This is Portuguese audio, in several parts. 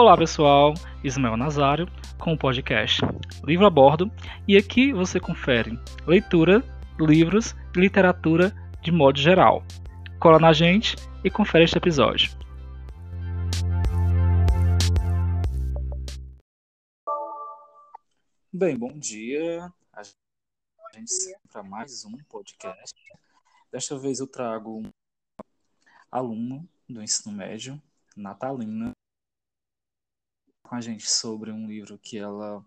Olá pessoal, Ismael Nazário com o podcast Livro a Bordo e aqui você confere leitura, livros e literatura de modo geral. Cola na gente e confere este episódio. Bem, bom dia. A gente para mais um podcast. Desta vez eu trago um aluno do ensino médio, Natalina, com a gente sobre um livro que ela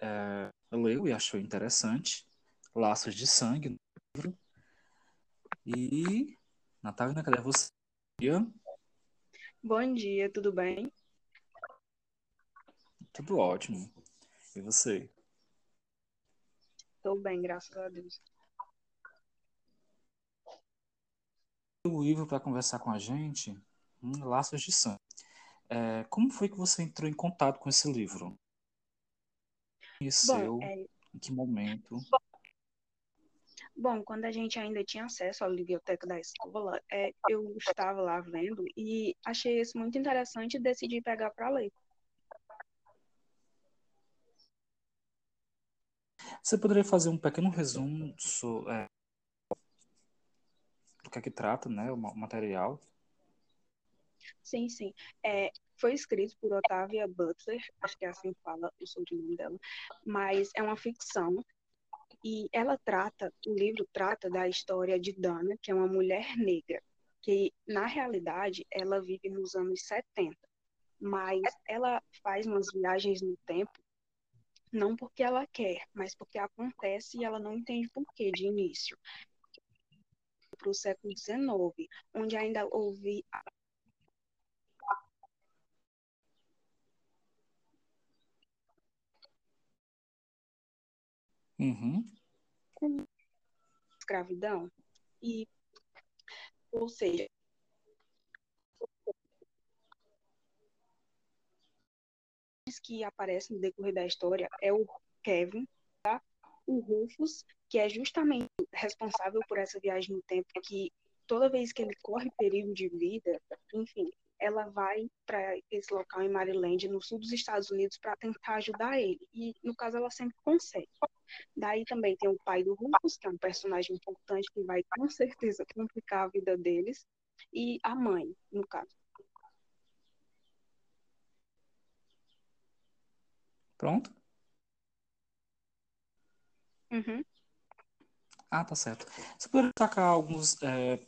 é, leu e achou interessante, Laços de Sangue, livro. E, Natalina, cadê você? Bom dia, tudo bem? Tudo ótimo. E você? Estou bem, graças a Deus. O livro para conversar com a gente, hum, Laços de Sangue. É, como foi que você entrou em contato com esse livro? Conheceu? Bom, é... Em que momento? Bom, quando a gente ainda tinha acesso à biblioteca da escola, é, eu estava lá vendo e achei isso muito interessante e decidi pegar para ler. Você poderia fazer um pequeno resumo é, do que é que trata, né, o material? Sim, sim. É, foi escrito por Octavia Butler, acho que é assim que fala o sobrenome dela, mas é uma ficção e ela trata, o livro trata da história de Dana, que é uma mulher negra, que na realidade ela vive nos anos 70, mas ela faz umas viagens no tempo não porque ela quer, mas porque acontece e ela não entende porquê de início. Para o século XIX, onde ainda houve Uhum. escravidão e ou seja que aparece no decorrer da história é o Kevin, tá? o Rufus, que é justamente responsável por essa viagem no tempo, que toda vez que ele corre perigo de vida, enfim, ela vai para esse local em Maryland, no sul dos Estados Unidos, para tentar ajudar ele. E, no caso, ela sempre consegue. Daí também tem o pai do Rufus, que é um personagem importante que vai, com certeza, complicar a vida deles. E a mãe, no caso. Pronto? Uhum. Ah, tá certo. Você poderia destacar alguns é,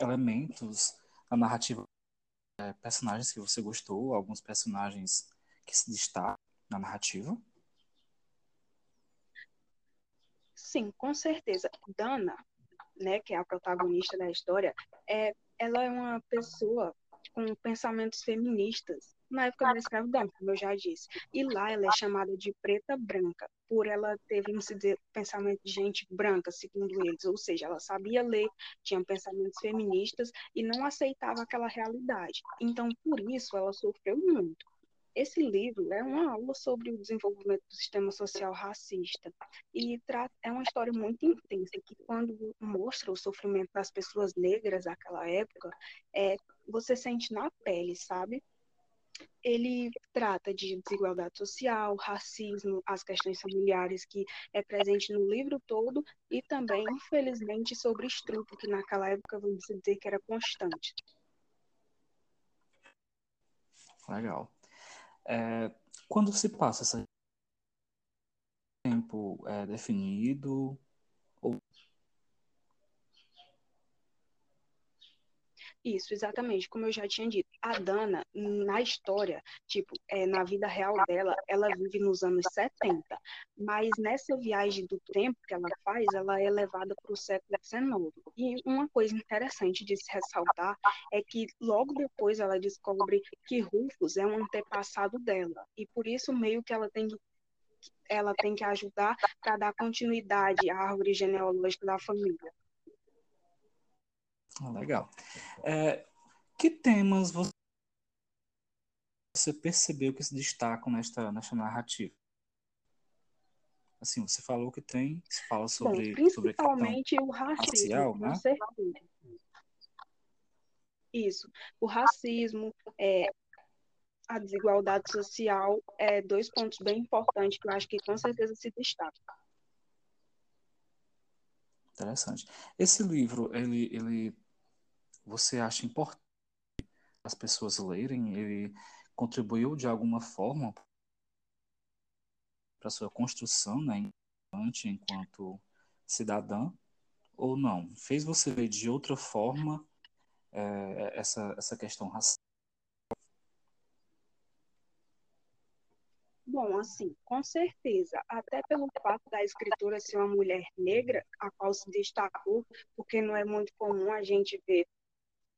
elementos da narrativa é, personagens que você gostou, alguns personagens que se destacam na narrativa? Sim, com certeza. Dana, né, que é a protagonista da história, é, ela é uma pessoa com pensamentos feministas na época da escravidão, como eu já disse. E lá ela é chamada de preta branca, por ela ter, vamos dizer, pensamento de gente branca, segundo eles. Ou seja, ela sabia ler, tinha pensamentos feministas e não aceitava aquela realidade. Então, por isso, ela sofreu muito. Esse livro é uma aula sobre o desenvolvimento do sistema social racista e é uma história muito intensa que quando mostra o sofrimento das pessoas negras naquela época, é, você sente na pele, sabe? Ele trata de desigualdade social, racismo, as questões familiares que é presente no livro todo e também, infelizmente, sobre estupro, que naquela época vamos dizer que era constante. Legal. É, quando se passa esse tempo é, definido ou Isso, exatamente, como eu já tinha dito. A Dana, na história, tipo, é, na vida real dela, ela vive nos anos 70, mas nessa viagem do tempo que ela faz, ela é levada para o século XIX. E uma coisa interessante de se ressaltar é que logo depois ela descobre que Rufus é um antepassado dela, e por isso meio que ela tem que ela tem que ajudar para dar continuidade à árvore genealógica da família. Ah, legal. É, que temas você percebeu que se destacam nesta, nesta narrativa? Assim, você falou que tem, se fala sobre, Bom, sobre principalmente o racismo, racial, né? Isso, o racismo, é, a desigualdade social é dois pontos bem importantes que eu acho que com certeza se destacam. Interessante. Esse livro, ele, ele, você acha importante as pessoas lerem? Ele contribuiu de alguma forma para sua construção, né, enquanto cidadã, ou não? Fez você ver de outra forma é, essa, essa questão racial? Bom, assim, com certeza, até pelo fato da escritora ser uma mulher negra, a qual se destacou, porque não é muito comum a gente ver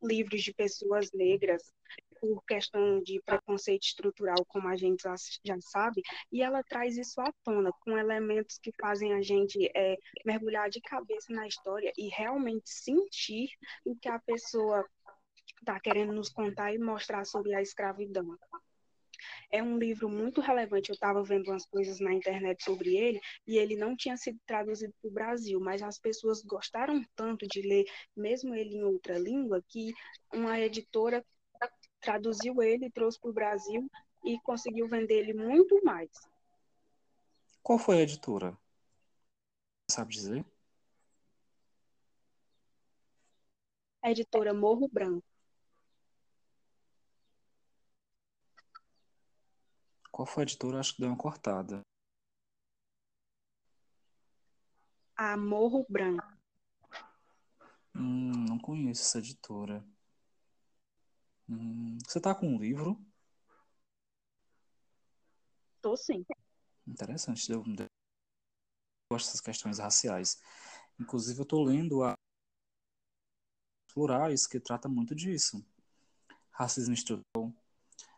livros de pessoas negras por questão de preconceito estrutural, como a gente já sabe, e ela traz isso à tona, com elementos que fazem a gente é, mergulhar de cabeça na história e realmente sentir o que a pessoa está querendo nos contar e mostrar sobre a escravidão. É um livro muito relevante. Eu estava vendo umas coisas na internet sobre ele e ele não tinha sido traduzido para o Brasil, mas as pessoas gostaram tanto de ler, mesmo ele em outra língua, que uma editora traduziu ele, trouxe para o Brasil e conseguiu vender ele muito mais. Qual foi a editora? Sabe dizer? A editora Morro Branco. Qual foi a editora? Acho que deu uma cortada. A Morro Branco. Hum, não conheço essa editora. Hum, você tá com um livro? Tô sim. Interessante. Eu, gosto dessas questões raciais. Inclusive, eu tô lendo a Plurais, que trata muito disso. Racismo estrutural,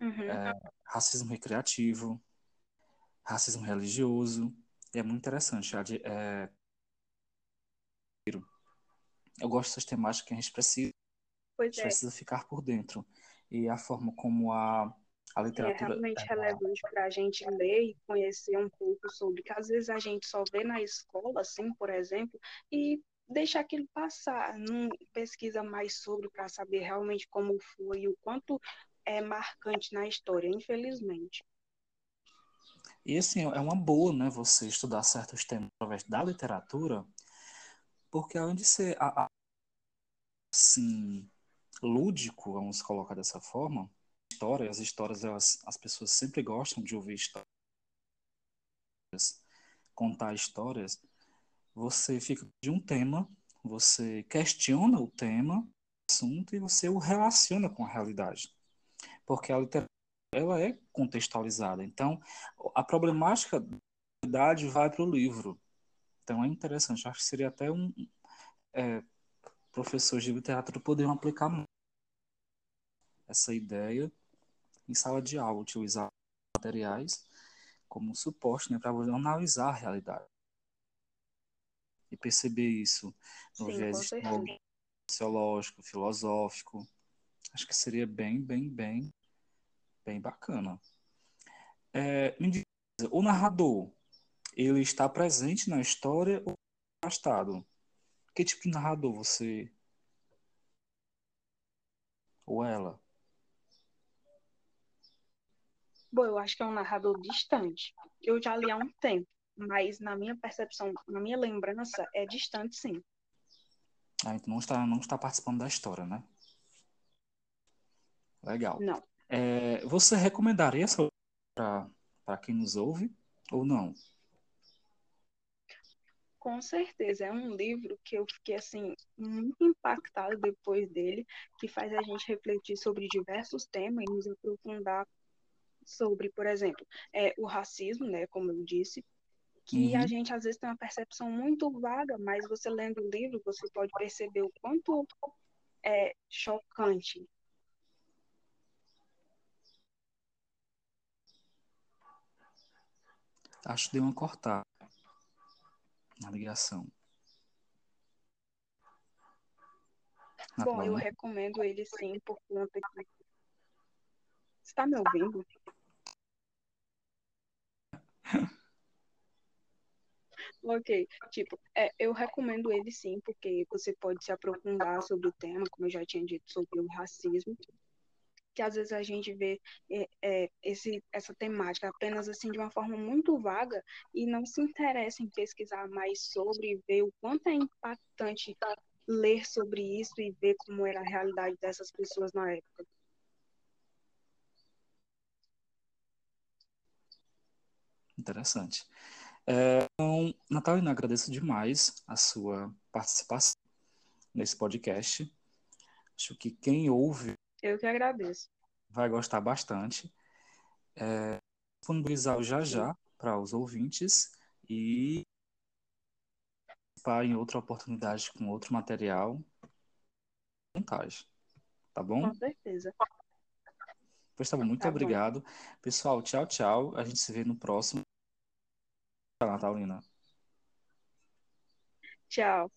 uhum. é, racismo recreativo, racismo religioso. é muito interessante. É, eu gosto dessas temáticas que a gente precisa, a gente é. precisa ficar por dentro. E a forma como a, a é literatura. É realmente é, relevante para a gente ler e conhecer um pouco sobre, que às vezes a gente só vê na escola, assim, por exemplo, e deixa aquilo passar, não pesquisa mais sobre para saber realmente como foi e o quanto é marcante na história, infelizmente. E assim, é uma boa, né, você estudar certos temas através da literatura, porque além de ser assim, lúdico, vamos colocar dessa forma, história, as histórias, elas, as pessoas sempre gostam de ouvir histórias, contar histórias, você fica de um tema, você questiona o tema, assunto, e você o relaciona com a realidade porque a literatura ela é contextualizada. Então, a problemática da idade vai para o livro. Então, é interessante. Acho que seria até um. É, professores de literatura poderiam aplicar essa ideia em sala de aula, utilizar materiais como suporte né, para analisar a realidade. E perceber isso no Sim, viés sociológico, filosófico, Acho que seria bem, bem, bem, bem bacana. É, me diz, o narrador, ele está presente na história ou afastado? Que tipo de narrador você ou ela? Bom, eu acho que é um narrador distante. Eu já li há um tempo, mas na minha percepção, na minha lembrança, é distante, sim. Ah, então não está, não está participando da história, né? Legal. Não. É, você recomendaria essa para quem nos ouve ou não? Com certeza, é um livro que eu fiquei assim muito impactado depois dele, que faz a gente refletir sobre diversos temas e nos aprofundar sobre, por exemplo, é, o racismo, né, como eu disse, que uhum. a gente às vezes tem uma percepção muito vaga, mas você lendo o livro você pode perceber o quanto é chocante Acho que deu uma cortada na ligação. Na Bom, eu recomendo ele sim, por conta que. Você está me ouvindo? ok, tipo, é, eu recomendo ele sim, porque você pode se aprofundar sobre o tema, como eu já tinha dito, sobre o racismo. Que às vezes a gente vê é, é, esse, essa temática apenas assim de uma forma muito vaga e não se interessa em pesquisar mais sobre, ver o quanto é impactante ler sobre isso e ver como era a realidade dessas pessoas na época. Interessante. É, então, Natalina, agradeço demais a sua participação nesse podcast. Acho que quem ouve. Eu que agradeço. Vai gostar bastante. É, disponibilizar já já para os ouvintes e participar em outra oportunidade com outro material. Vantagem. Tá bom? Com certeza. Pois tá bom, muito tá obrigado. Bom. Pessoal, tchau, tchau. A gente se vê no próximo. Tchau, Natalina. Tchau.